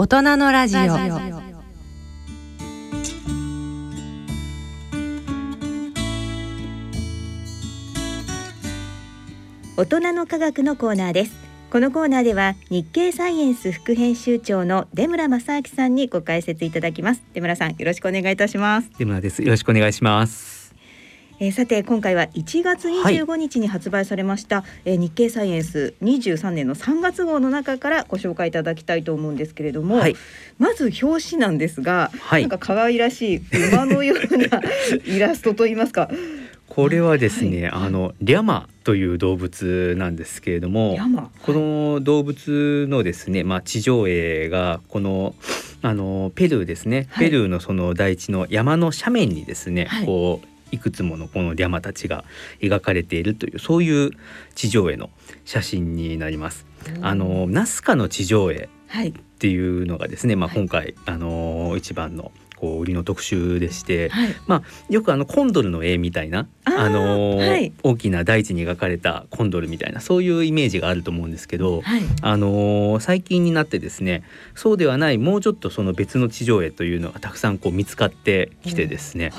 大人のラジオ。大人の科学のコーナーです。このコーナーでは日経サイエンス副編集長の出村正明さんにご解説いただきます。出村さんよろしくお願いいたします。出村です。よろしくお願いしますえー、さて今回は1月25日に発売されました、はい、えー、日経サイエンス23年の3月号の中からご紹介いただきたいと思うんですけれども、はい、まず表紙なんですが、はい、なんか可愛らしい馬のような イラストといいますか。これはですね、あのリャマという動物なんですけれども、この動物のですね、まあ地上絵がこのあのペルーですね、ペルーのその大地の山の斜面にですね、こういくつものこのリャマたちが描かれているというそういう地上絵の写真になります。あのナスカの地上絵っていうのがですね、まあ、今回、あの一番のこう売りの特集でして、はい、まあよくあのコンドルの絵みたいなあのーはい、大きな大地に描かれたコンドルみたいなそういうイメージがあると思うんですけど、はい、あのー、最近になってですねそうではないもうちょっとその別の地上絵というのがたくさんこう見つかってきてですね、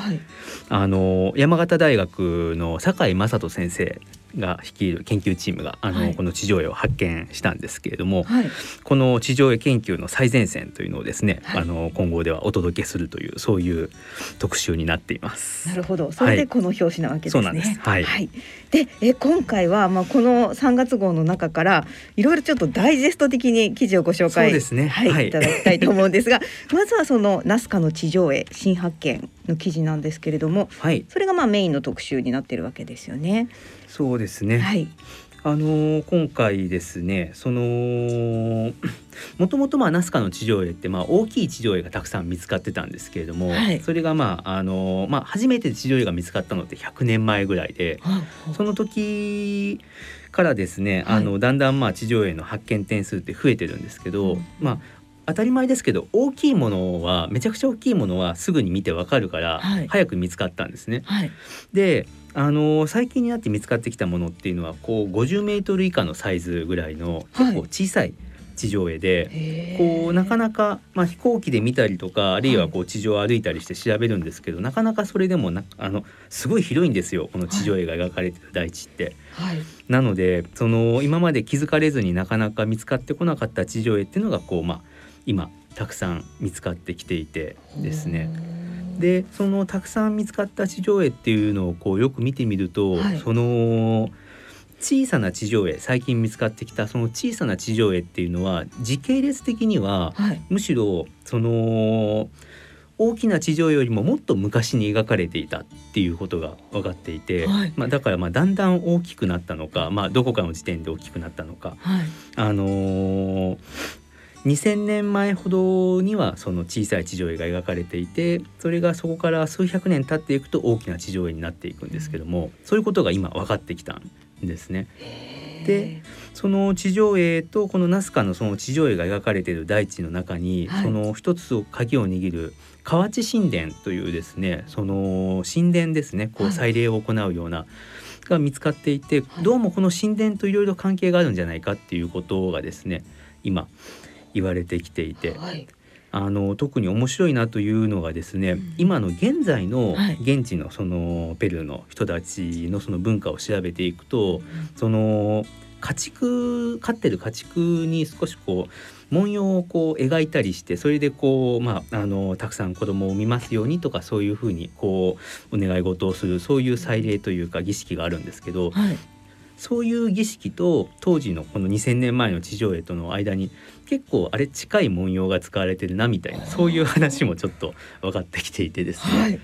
あのー、山形大学の酒井正人先生が率いる研究チームがあの、はい、この地上絵を発見したんですけれども、はい、この地上絵研究の最前線というのをですね、はい、あの今後ではお届けするというそういう特集になっています。なるほど。それでこの表紙なわけですね。そうなんです。はい。で、え今回はまあこの3月号の中からいろいろちょっとダイジェスト的に記事をご紹介ですね。はい、いただきたいと思うんですが、まずはそのナスカの地上絵新発見の記事なんですけれども、はい、それがまあメインの特集になっているわけですよね。そうですね。はい。あのー、今回ですねその もともとまあナスカの地上絵ってまあ大きい地上絵がたくさん見つかってたんですけれども、はい、それがまああのー、まあ初めて地上絵が見つかったのって100年前ぐらいで、その時からですね、あのだんだんまあ地上絵の発見点数って増えてるんですけど、うん、まあ当たり前ですけど大きいものはめちゃくちゃ大きいものはすぐに見てわかるから、早く見つかったんですね。はい、であの最近になって見つかってきたものっていうのはこう50メートル以下のサイズぐらいの結構小さい地上絵で、はい、こうなかなか、まあ、飛行機で見たりとかあるいはこう地上を歩いたりして調べるんですけど、はい、なかなかそれでもなあのすごい広いんですよこの地上絵が描かれてる大地って。はい、なのでその今まで気づかれずになかなか見つかってこなかった地上絵っていうのがこう、まあ、今たくさん見つかってきていてですね。でそのたくさん見つかった地上絵っていうのをこうよく見てみると、はい、その小さな地上絵最近見つかってきたその小さな地上絵っていうのは時系列的には、はい、むしろその大きな地上絵よりももっと昔に描かれていたっていうことが分かっていて、はい、まあ、だからまあだんだん大きくなったのか、まあ、どこかの時点で大きくなったのか、はい、あのー、2,000年前ほどにはその小さい地上絵が描かれていてそれがそこから数百年経っていくと大きな地上絵になっていくんですけどもそういうことが今分かってきたんですね。でその地上絵とこのナスカのその地上絵が描かれている大地の中に、はい、その一つを鍵を握る河内神殿というですねその神殿ですねこう祭礼を行うような、はい、が見つかっていて、どうもこの神殿といろいろ関係があるんじゃないかっていうことがですね今言われてきていて、はい、あの特に面白いなというのがですね、うん、今の現在の現地のそのペルーの人たちのその文化を調べていくと、うん、その家畜飼ってる家畜に少しこう文様をこう描いたりしてそれでこう、まあ、あのたくさん子供を産みますようにとかそういうふうにこうお願い事をするそういう祭礼というか儀式があるんですけど、はい、そういう儀式と当時のこの2,000年前の地上絵との間に結構あれ近い文様が使われてるなみたいなそういう話もちょっと分かってきていてですね、はい、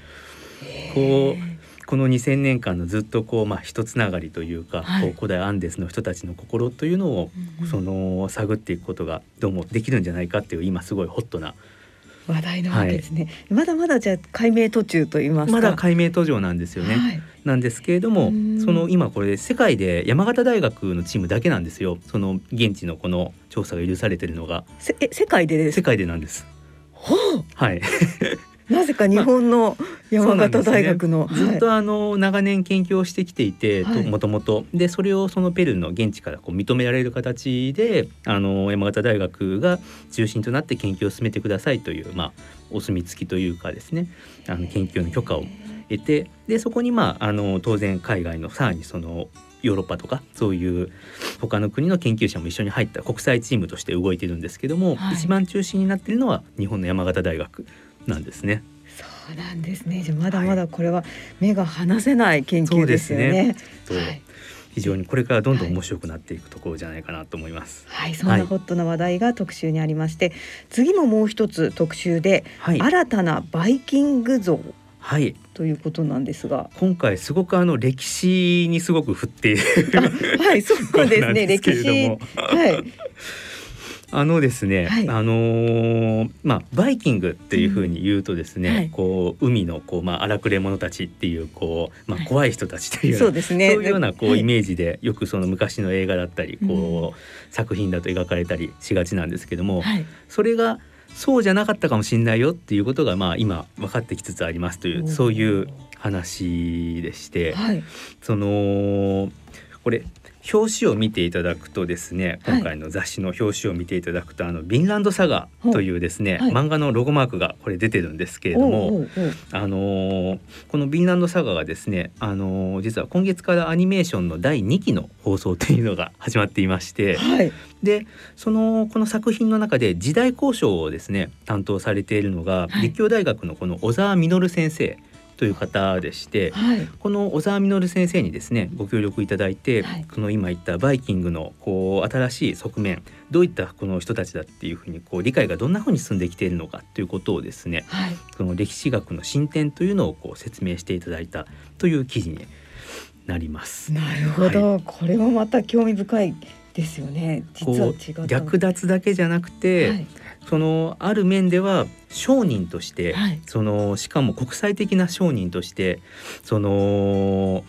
こうこの2,000年間のずっとこうまあ一つながりというか、はい、こう古代アンデスの人たちの心というのを、その探っていくことがどうもできるんじゃないかっていう今すごいホットな話題なわけですね、はい、まだまだじゃ解明途中と言いますまだ解明途上なんですよね、はい、なんですけれどもその今これ世界で山形大学のチームだけなんですよ。その現地のこの調査が許されてるのが。え世界で世界でなんです。はあ、はいなぜか日本の山形大学の、ね、ずっとあの長年研究をしてきていて、はい、もともとでそれをそのペルーの現地からこう認められる形であの山形大学が中心となって研究を進めてくださいというまあお墨付きというかですね。あの研究の許可を得て。でそこにまああの当然海外のさらにそのヨーロッパとかそういう他の国の研究者も一緒に入った国際チームとして動いてるんですけども、はい、一番中心になっているのは日本の山形大学なんですね。そうなんですね。じゃまだまだこれは目が離せない研究ですよね。そう、ね、非常にこれからどんどん面白くなっていくところじゃないかなと思います。はい、そんなホットな話題が特集にありまして、次ももう一つ特集で、新たなバイキング像。はい、ということなんですが。今回すごくあの歴史にすごく振っているはい。そうですね。歴史。はいあのですね、はい、あのー、まあバイキングっていうふうに言うとですね、うん。はい、こう海のこうまあ荒くれ者たちっていうこうまあ怖い人たちという、はい、そうですね。そういうようなこうイメージでよくその昔の映画だったりこう、作品だと描かれたりしがちなんですけども、それがそうじゃなかったかもしれないよっていうことがまあ今分かってきつつありますというそういう話でして、そのこれ表紙を見ていただくとですね今回の雑誌の表紙を見ていただくと、あのヴィンランドサガというですね、はい、漫画のロゴマークがこれ出てるんですけれどもあのー、このヴィンランドサガがですね、あのー、実は今月からアニメーションの第2期の放送というのが始まっていまして、はい、でそのこの作品の中で時代交渉をですね担当されているのが、立教大学のこの小沢実先生という方でして、はい、この小沢実先生にですねご協力いただいて、はい、この今言ったバイキングのこう新しい側面どういったこの人たちだっていうふうにこう理解がどんなふうに進んできているのかということをですね、はい、その歴史学の進展というのをこう説明していただいたという記事になります。なるほど、これもまた興味深いですよね。実は違う略奪だけじゃなくて、そのある面では商人として、はい、そのしかも国際的な商人としてその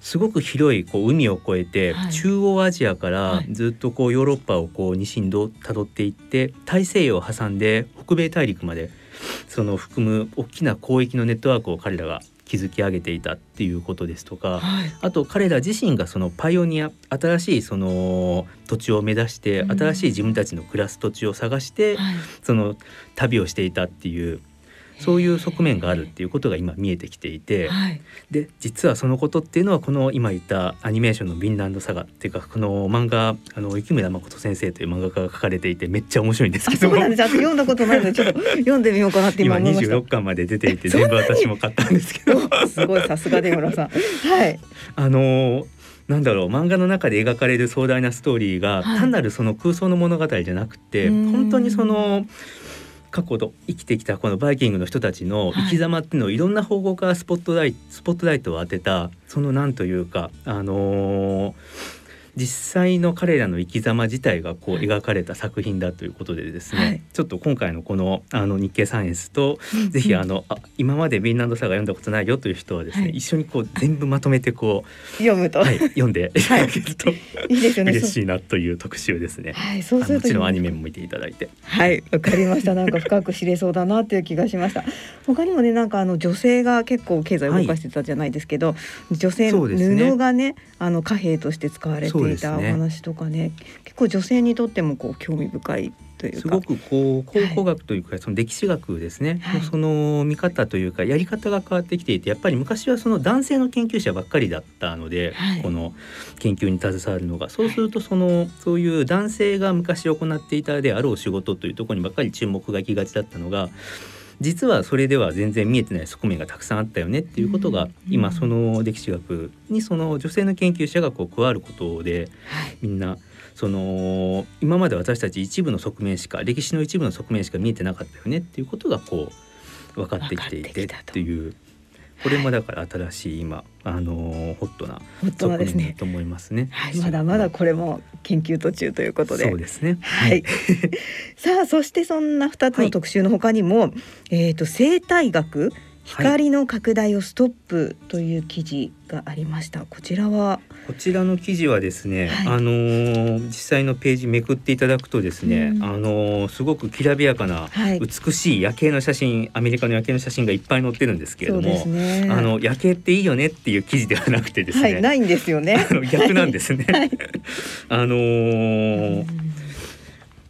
すごく広いこう海を越えて、はい、中央アジアからずっとこうヨーロッパをこう西にたどっていって大西洋を挟んで北米大陸までその含む大きな広域のネットワークを彼らが築き上げていたっていうことですとか、はい、あと彼ら自身がそのパイオニア新しいその土地を目指して、新しい自分たちの暮らす土地を探して、その旅をしていたっていうそういう側面があるっていうことが今見えてきていて、はい、で実はそのことっていうのはこの今言ったアニメーションの「ヴィンランドサガ」っていうかこの漫画あの雪村誠先生という漫画家が書かれていてめっちゃ面白いんですけど。そうなんです。読んだことないのでちょっと読んでみようかなって今思いました。今26巻まで出ていて全部私も買ったんですけど。すごいさすが出村さん。はい。あのなんだろう漫画の中で描かれる壮大なストーリーが、はい、単なるその空想の物語じゃなくて本当にその過去と生きてきたこのバイキングの人たちの生き様っていうのをいろんな方向からスポットライトスポットライトを当てたそのなんというかあのー実際の彼らの生き様自体がこう描かれた作品だということでですね、はい、ちょっと今回のこのあの日経サイエンスと、ぜひあのあ今までヴィンランドサガ読んだことないよという人はですね、はい、一緒にこう全部まとめてこう読むと、はい、読んで い。ただけると、い、いですよね。嬉しいなという特集ですね。はい、そうするともちろんアニメも見ていただいて。はいわかりました。なんか深く知れそうだなという気がしました。他にもねなんかあの女性が結構経済を動かしてたじゃないですけど、女性の布がねあの貨幣として使われていたお話とかね結構女性にとってもこう興味深いというすごくこう考古学というか、その歴史学ですね、はい、その見方というかやり方が変わってきていてやっぱり昔はその男性の研究者ばっかりだったので、はい、この研究に携わるのが。そうするとその、そういう男性が昔行っていたであろう仕事というところにばっかり注目が行きがちだったのが実はそれでは全然見えてない側面がたくさんあったよねっていうことが、今その歴史学にその女性の研究者がこう加わることで、みんなその今まで私たち一部の側面しか歴史の一部の側面しか見えてなかったよねっていうことがこう分かってきていてっていうこれもだから新しい今、あのー、ホットな側面だと思いますね。はい、まだまだこれも研究途中ということで。そうですね。はい。さあそしてそんな二つの特集の他にも、はい、えっ、ー、と生態学光の拡大をストップという記事がありました。こちらは？こちらの記事はですね、はい、あのー、実際のページめくっていただくとですね、うん、あのー、すごくきらびやかな、美しい夜景の写真アメリカの夜景の写真がいっぱい載ってるんですけれども、ね、あの夜景っていいよねっていう記事ではなくてですね、はい、ないんですよね。逆なんですね、あのー、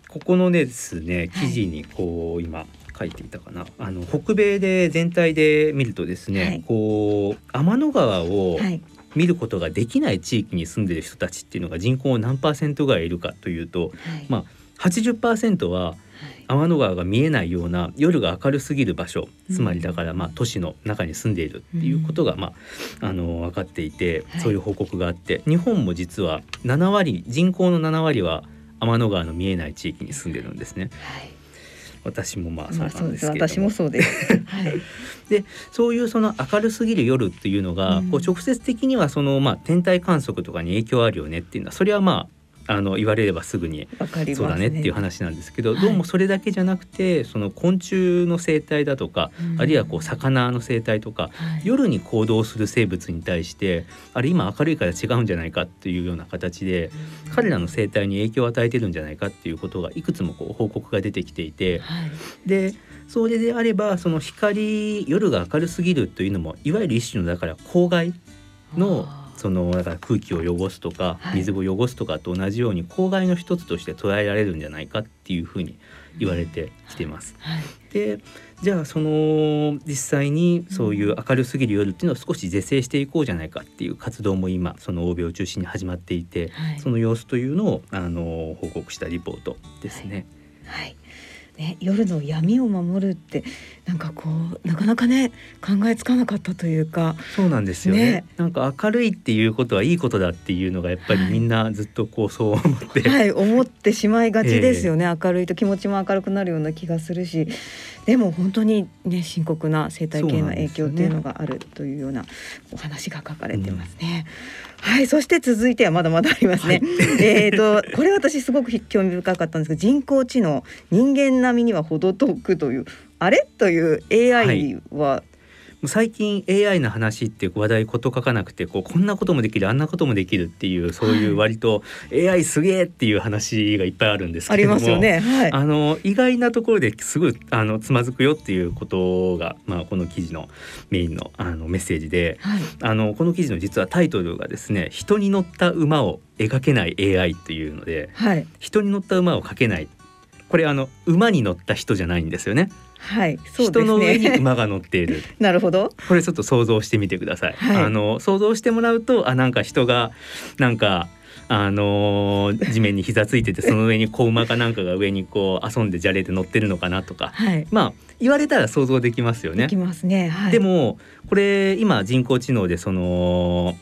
ここのですね記事にこう今書いていたかな。あの北米で全体で見るとですね、はい、こう天の川を見ることができない地域に住んでる人たちっていうのが人口何パーセントぐらいいるかというと、はい、まあ80%は天の川が見えないような夜が明るすぎる場所、つまりだからまあ都市の中に住んでいるっていうことがまああの分かっていて、そういう報告があって日本も実は7割人口の7割は天の川の見えない地域に住んでるんですね。はい私もまあそうなんですけど私もそうです。はい、でそういうその明るすぎる夜っていうのが、こう直接的にはそのまあ天体観測とかに影響あるよねっていうのはそれはまああの言われればすぐにそうだねっていう話なんですけど、どうもそれだけじゃなくてその昆虫の生態だとか、あるいはこう魚の生態とか、夜に行動する生物に対してあれ今明るいから違うんじゃないかっていうような形で、彼らの生態に影響を与えてるんじゃないかっていうことがいくつもこう報告が出てきていて、でそれであればその光夜が明るすぎるというのもいわゆる一種のだから公害のそのだから空気を汚すとか水を汚すとかと同じように公害の一つとして捉えられるんじゃないかっていうふうに言われてきてます。でじゃあその実際にそういう明るすぎる夜っていうのを少し是正していこうじゃないかっていう活動も今その欧米を中心に始まっていて、はい、その様子というのをあの報告したリポートですね。はい、はいね、夜の闇を守るってなんかこうなかなかね考えつかなかったというか。そうなんですよね、ね、なんか明るいっていうことはいいことだっていうのがやっぱりみんなずっとこうそう思って、はい、はい、思ってしまいがちですよね、えー、明るいと気持ちも明るくなるような気がするし。でも本当にね深刻な生態系の影響っていうのがあるというようなお話が書かれてますね。うん、はい、そして続いてはまだまだありますね。はい、えっとこれ私すごく興味深かったんですけど人工知能人間並みには程遠くというあれ？という AI は最近 AI の話って話題こと書かなくてこうこんなこともできるあんなこともできるっていうそういう割と AI すげえっていう話がいっぱいあるんですけれども、ね。はい、あの意外なところですぐあのつまずくよっていうことが、まあ、この記事のメインのあのメッセージで、はい、あのこの記事の実はタイトルがですね「人に乗った馬を描けない AI」っていうので、はい、人に乗った馬を描けないこれあの馬に乗った人じゃないんですよね。はい、そう、ね、人の上に馬が乗っている。なるほど。これちょっと想像してみてください。はい、あの想像してもらうと、あ、なんか人がなんか。あのー、地面に膝ついててその上に子馬かなんかが上にこう遊んでじゃれて乗ってるのかなとか、はい、まあ言われたら想像できますよね。できますね。はい、でもこれ今人工知能でその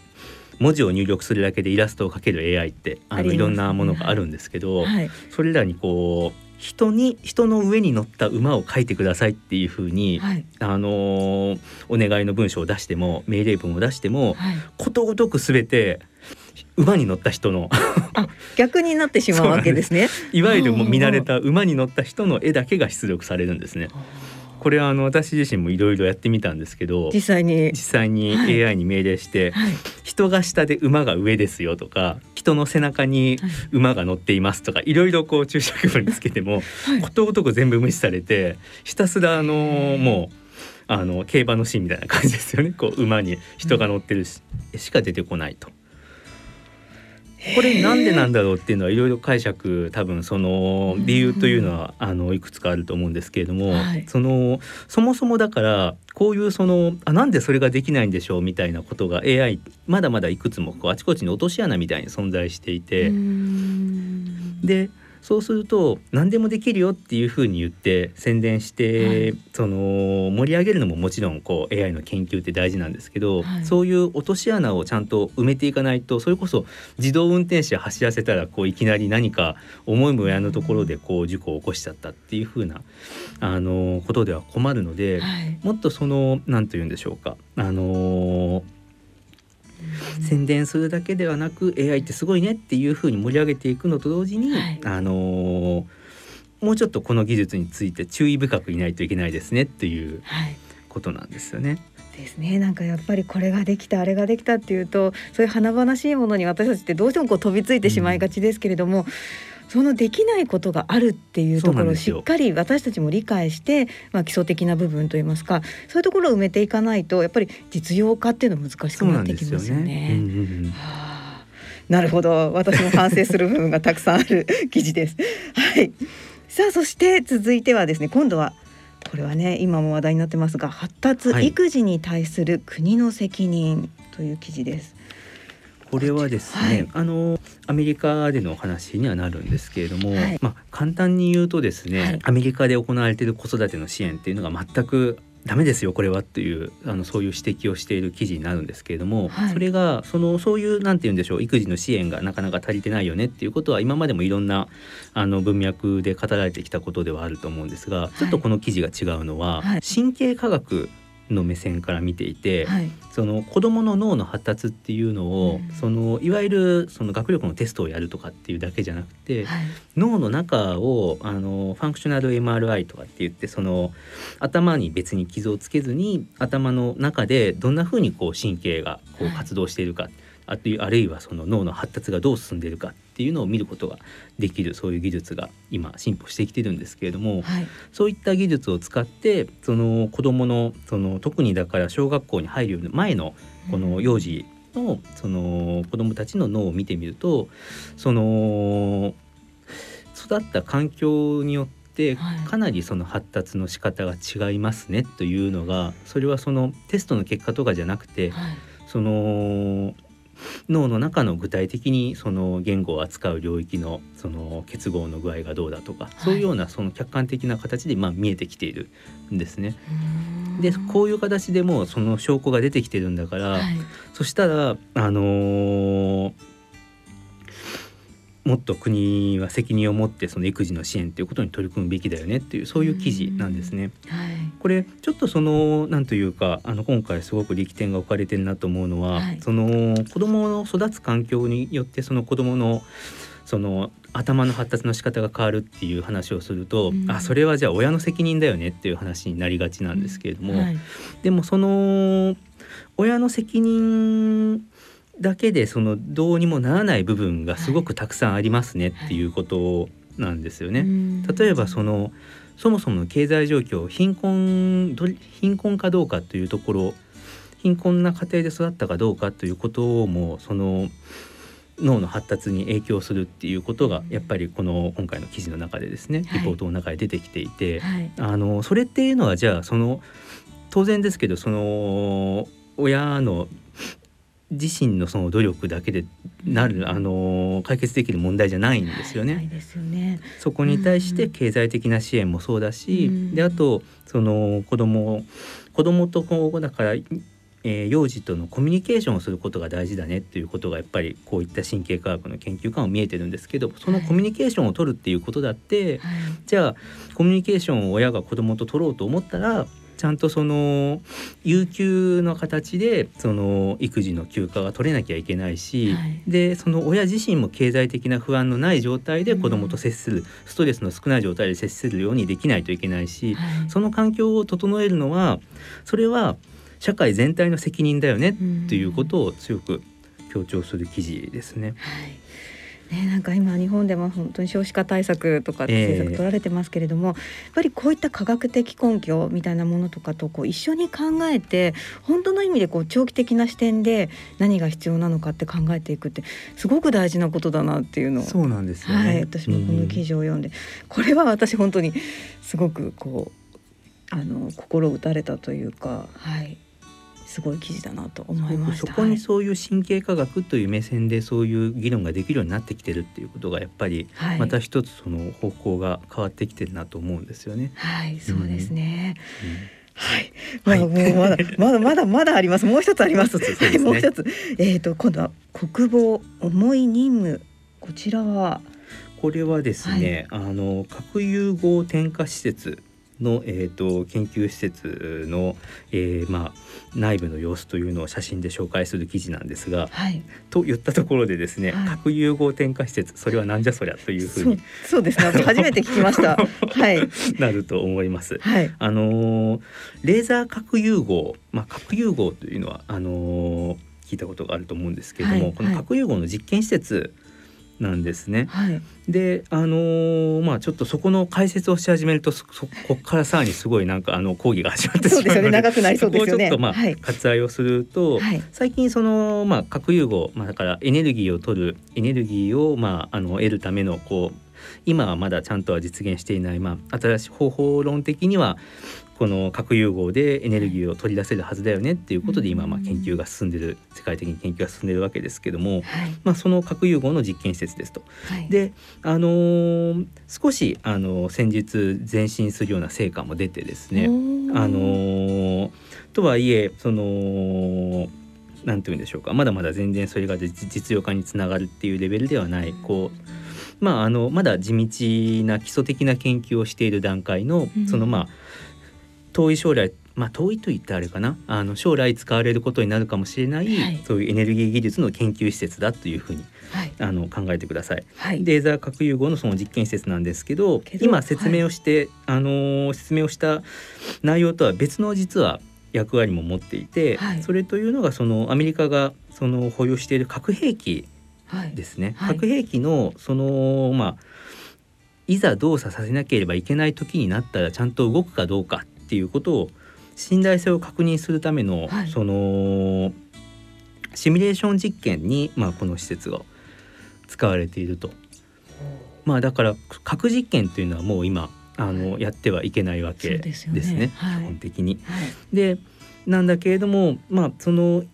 文字を入力するだけでイラストを描ける AI ってあの、ね、いろんなものがあるんですけど、はい、それらにこう人に人の上に乗った馬を描いてくださいっていうふうに、はい、あのー、お願いの文章を出しても命令文を出しても、はい、ことごとくすべて馬に乗った人の逆になってしまうわけですね。いわゆるもう見慣れた馬に乗った人の絵だけが出力されるんですね。これはあの私自身もいろいろやってみたんですけど実際に。実際に AI に命令して、はい、人が下で馬が上ですよとか人の背中に馬が乗っていますとかいろいろこう注釈文つけても、はい、ことごとく全部無視されてひたすらあのもうあの競馬のシーンみたいな感じですよね。こう馬に人が乗ってるし,、しか出てこないと。これなんでなんだろうっていうのはいろいろ解釈多分その理由というのはあのいくつかあると思うんですけれども、はい、そのそもそもだからこういうそのあなんでそれができないんでしょうみたいなことが AI まだまだいくつもこうあちこちに落とし穴みたいに存在していてでそうすると何でもできるよっていうふうに言って宣伝して、はい、その盛り上げるのももちろんこう AI の研究って大事なんですけど、はい、そういう落とし穴をちゃんと埋めていかないとそれこそ自動運転車走らせたらこういきなり何か思いもやのところでこう事故を起こしちゃったっていうふうなあのことでは困るので、はい、もっとその何と言うんでしょうか。あの宣伝するだけではなく AI ってすごいねっていうふうに盛り上げていくのと同時に、はい、あのー、もうちょっとこの技術について注意深くいないといけないですねっていう。ことなんですよね。ですねなんかやっぱりこれができたあれができたっていうとそういう華々しいものに私たちってどうしてもこう飛びついてしまいがちですけれども、うん、そのできないことがあるっていうところをしっかり私たちも理解して、まあ、基礎的な部分といいますかそういうところを埋めていかないとやっぱり実用化っていうのは難しくなってきますよね。なるほど。私も反省する部分がたくさんある 記事です。はい、さあそして続いてはですね今度はこれはね今も話題になってますが発達育児に対する国の責任という記事です。これはですね、はい、あのアメリカでの話にはなるんですけれども、はい、まあ簡単に言うとですね、はい、アメリカで行われている子育ての支援っていうのが全くダメですよこれはっていうあのそういう指摘をしている記事になるんですけれども、はい、それがそのそういうなんて言うんでしょう育児の支援がなかなか足りてないよねっていうことは今までもいろんなあの文脈で語られてきたことではあると思うんですが、ちょっとこの記事が違うのは、はい、神経科学の目線から見ていて、はい、その子どもの脳の発達っていうのを、うん、そのいわゆるその学力のテストをやるとかっていうだけじゃなくて、はい、脳の中をあのファンクショナル MRI とかって言ってその頭に別に傷をつけずに頭の中でどんなふうにこう神経がこう活動しているか、はいあるいはその脳の発達がどう進んでいるかっていうのを見ることができるそういう技術が今進歩してきてるんですけれども、はい、そういった技術を使ってその子どものその特にだから小学校に入る前のこの幼児のその子どもたちの脳を見てみるとその育った環境によってかなりその発達の仕方が違いますねというのがそれはそのテストの結果とかじゃなくて、その脳の中の具体的にその言語を扱う領域のその結合の具合がどうだとか、はい、そういうようなその客観的な形でまあ見えてきているんですね。でこういう形でもその証拠が出てきてるんだから、はい、そしたらあのーもっと国は責任を持ってその育児の支援ということに取り組むべきだよねっていうそういう記事なんですね。はい、これちょっとそのなんというかあの今回すごく力点が置かれてるなと思うのは、はい、その子どもの育つ環境によってその子どものその頭の発達の仕方が変わるっていう話をすると、うん、あそれはじゃあ親の責任だよねっていう話になりがちなんですけれども、うん。はい、でもその親の責任だけでそのどうにもならない部分がすごくたくさんありますねっていうことなんですよね。例えばそのそもそもの経済状況貧困貧困かどうかというところ貧困な家庭で育ったかどうかということもその脳の発達に影響するっていうことがやっぱりこの今回の記事の中でですねリポートの中で出てきていて、はい、あのそれっていうのはじゃあその当然ですけどその親の自身のその努力だけでなる、あの解決できる問題じゃないんですよね。ですよね。そこに対して経済的な支援もそうだし、うん、であとその子供子供と今後だから、えー、幼児とのコミュニケーションをすることが大事だねっていうことがやっぱりこういった神経科学の研究家も見えてるんですけどそのコミュニケーションを取るっていうことだって、はい、じゃあコミュニケーションを親が子供と取ろうと思ったらちゃんとその有給の形でその育児の休暇が取れなきゃいけないし、はい、でその親自身も経済的な不安のない状態で子どもと接する、うん、ストレスの少ない状態で接するようにできないといけないし、はい、その環境を整えるのはそれは社会全体の責任だよねっていうことを強く強調する記事ですね。はいね、なんか今日本でも本当に少子化対策とか政策取られてますけれども、えー、やっぱりこういった科学的根拠みたいなものとかとこう一緒に考えて本当の意味でこう長期的な視点で何が必要なのかって考えていくってすごく大事なことだなっていうのをそうなんですよ、ね、はい、私もこの記事を読んで、うん、これは私本当にすごくこうあの心打たれたというか、はい、すごい記事だなと思いましそこにそういう神経科学という目線でそういう議論ができるようになってきてるっていうことがやっぱりまた一つその方向が変わってきてるなと思うんですよね。はい、そうですね。うん、はい、まだ、もうまだ、まだ、まだ、まだあります。もう一つあります。もう一つ、ね、もう一つ、えっ、ー、と、今度は国防重い任務。こちらは？これはですね、はい、あの核融合点火施設の、えーと、研究施設の、えーまあ、内部の様子というのを写真で紹介する記事なんですが、はい、と言ったところでですね、はい、核融合点火施設それはなんじゃそりゃというふうにそうですね。初めて聞きました。はい。なると思います。はい、あのー、レーザー核融合、まあ、核融合というのはあのー、聞いたことがあると思うんですけれども、はい、この核融合の実験施設、なんですね。はい、であのー、まあちょっとそこの解説をし始めるとそここからさらにすごいなんかあの講義が始まってしまうのでね、長くなりそうですよね。ちょっとまあ、はい、割愛をすると、はい、最近そのまあ核融合まあだからエネルギーを取るエネルギーをまああの得るためのこう今はまだちゃんとは実現していない、まあ、新しい方法論的にはこの核融合でエネルギーを取り出せるはずだよねっていうことで今まあ研究が進んでる世界的に研究が進んでるわけですけども、はい、まあ、その核融合の実験施設ですと。はい、で、あのー、少し、あの先日前進するような成果も出てですね、あのー、とはいえそのなんて言うんでしょうかまだまだ全然それが実用化につながるっていうレベルではないこうまああのまだ地道な基礎的な研究をしている段階の、そのまあ遠い将来まあ遠いと言ったらあれかな。あの将来使われることになるかもしれない、はい、そういうエネルギー技術の研究施設だというふうに、はい、あの考えてください。はい、レーザー核融合のその実験施設なんですけど今説明をして、あの説明をした内容とは別の実は役割も持っていて、それというのがそのアメリカがその保有している核兵器ですね、核兵器のそのまあいざ動作させなければいけない時になったらちゃんと動くかどうかっていうことを信頼性を確認するための、はい、そのシミュレーション実験に、まあ、この施設が使われていると。まあ、だから核実験というのはもう今あのやってはいけないわけですね、ね。はい、基本的に。はい、でなんだけれどもまあその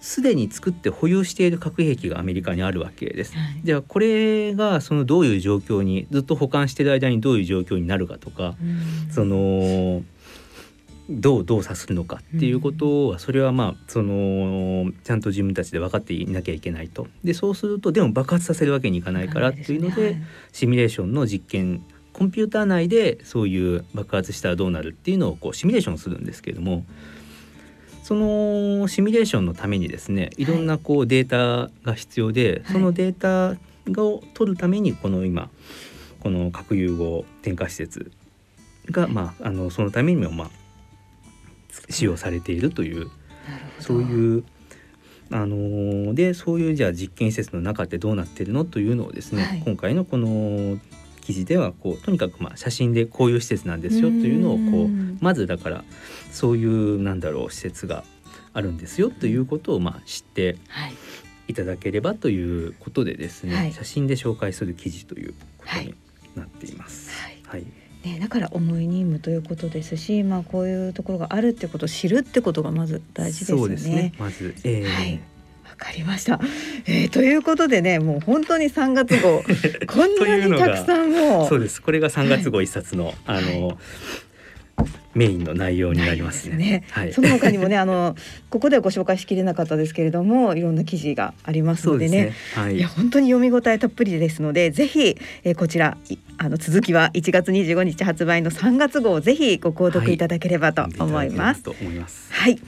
すでに作って保有している核兵器がアメリカにあるわけです。はい、じゃあこれがそのどういう状況にずっと保管している間にどういう状況になるかとか、そのどう動作するのかっていうことはそれはまあそのちゃんと自分たちで分かっていなきゃいけないと。でそうするとでも爆発させるわけにいかないからっていうのでシミュレーションの実験コンピューター内でそういう爆発したらどうなるっていうのをこうシミュレーションするんですけれどもそのシミュレーションのためにですねいろんなこうデータが必要で、そのデータを取るためにこの今この核融合点火施設が、まあ、あのそのためにもまあ使用されているというそういうあのでそういうじゃあ実験施設の中ってどうなってるのというのをですね、はい、今回のこの記事ではこうとにかくまあ写真でこういう施設なんですよというのをこうまずだからそういうなんだろう施設があるんですよということをまあ知ってい。ただければということでですね、はい、写真で紹介する記事ということになっています。はい、はいね、だから重い任務ということですし、まあ、こういうところがあるってことを知るってことがまず大事ですよね。ね。まず、えー、はい。わかりました、えー、ということでねもう本当に3月号 こんなにたくさんもそうです。これが3月号一冊の、はい、あの、はいメインの内容になりますね。すね。はい、その他にもねあの ここではご紹介しきれなかったですけれどもいろんな記事がありますのでね。で、ね、はい、いや本当に読み応えたっぷりですのでぜひ、えー、こちらあの続きは1月25日発売の3月号ぜひご購読いただければと思います。はい、います。はい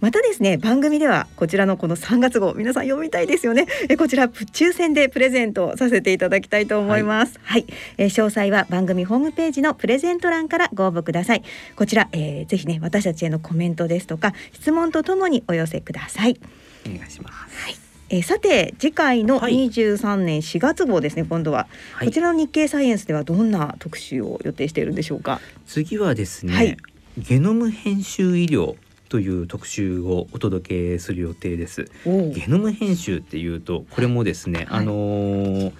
またですね番組ではこちらのこの3月号皆さん読みたいですよね。えこちら抽選でプレゼントさせていただきたいと思います。はい、はい、え詳細は番組ホームページのプレゼント欄からご応募ください。こちら、えー、ぜひね私たちへのコメントですとか質問とともにお寄せください。お願いします。はい。えー、さて次回の23年4月号ですね、はい、今度は、はい、こちらの日経サイエンスではどんな特集を予定しているんでしょうか？次はですね、はい、ゲノム編集医療という特集をお届けする予定です。ゲノム編集っていうとこれもですね、はい、あのー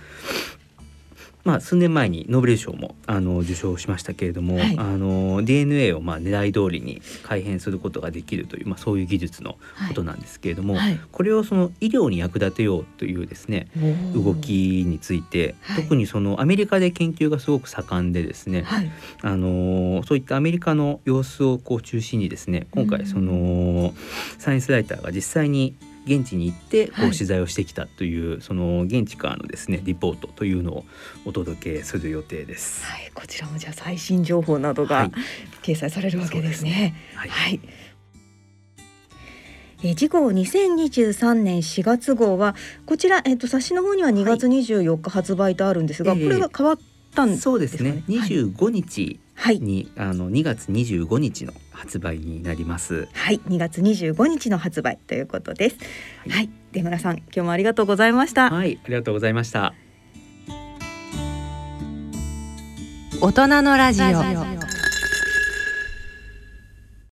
まあ、数年前にノーベル賞もあの受賞しましたけれども、はい、あの DNA をまあ狙い通りに改変することができるという、まあ、そういう技術のことなんですけれども、はい、これをその医療に役立てようというですね動きについて、特にそのアメリカで研究がすごく盛んでですね、あのそういったアメリカの様子をこう中心にですね今回そのサイエンスライターが実際に現地に行ってこう取材をしてきたという、はい、その現地からのですねリポートというのをお届けする予定です。はい、こちらもじゃあ最新情報などが掲載されるわけですね。はい、はい。え次号2023年4月号はこちら、えっと、冊子の方には2月24日発売とあるんですが、はい、これが変わったんですか、ね、そうですね。25日に、はい、あの2月25日の発売になります。はい2月25日の発売ということです。はい、はい、出村さん今日もありがとうございました。はいありがとうございました。大人のラジオ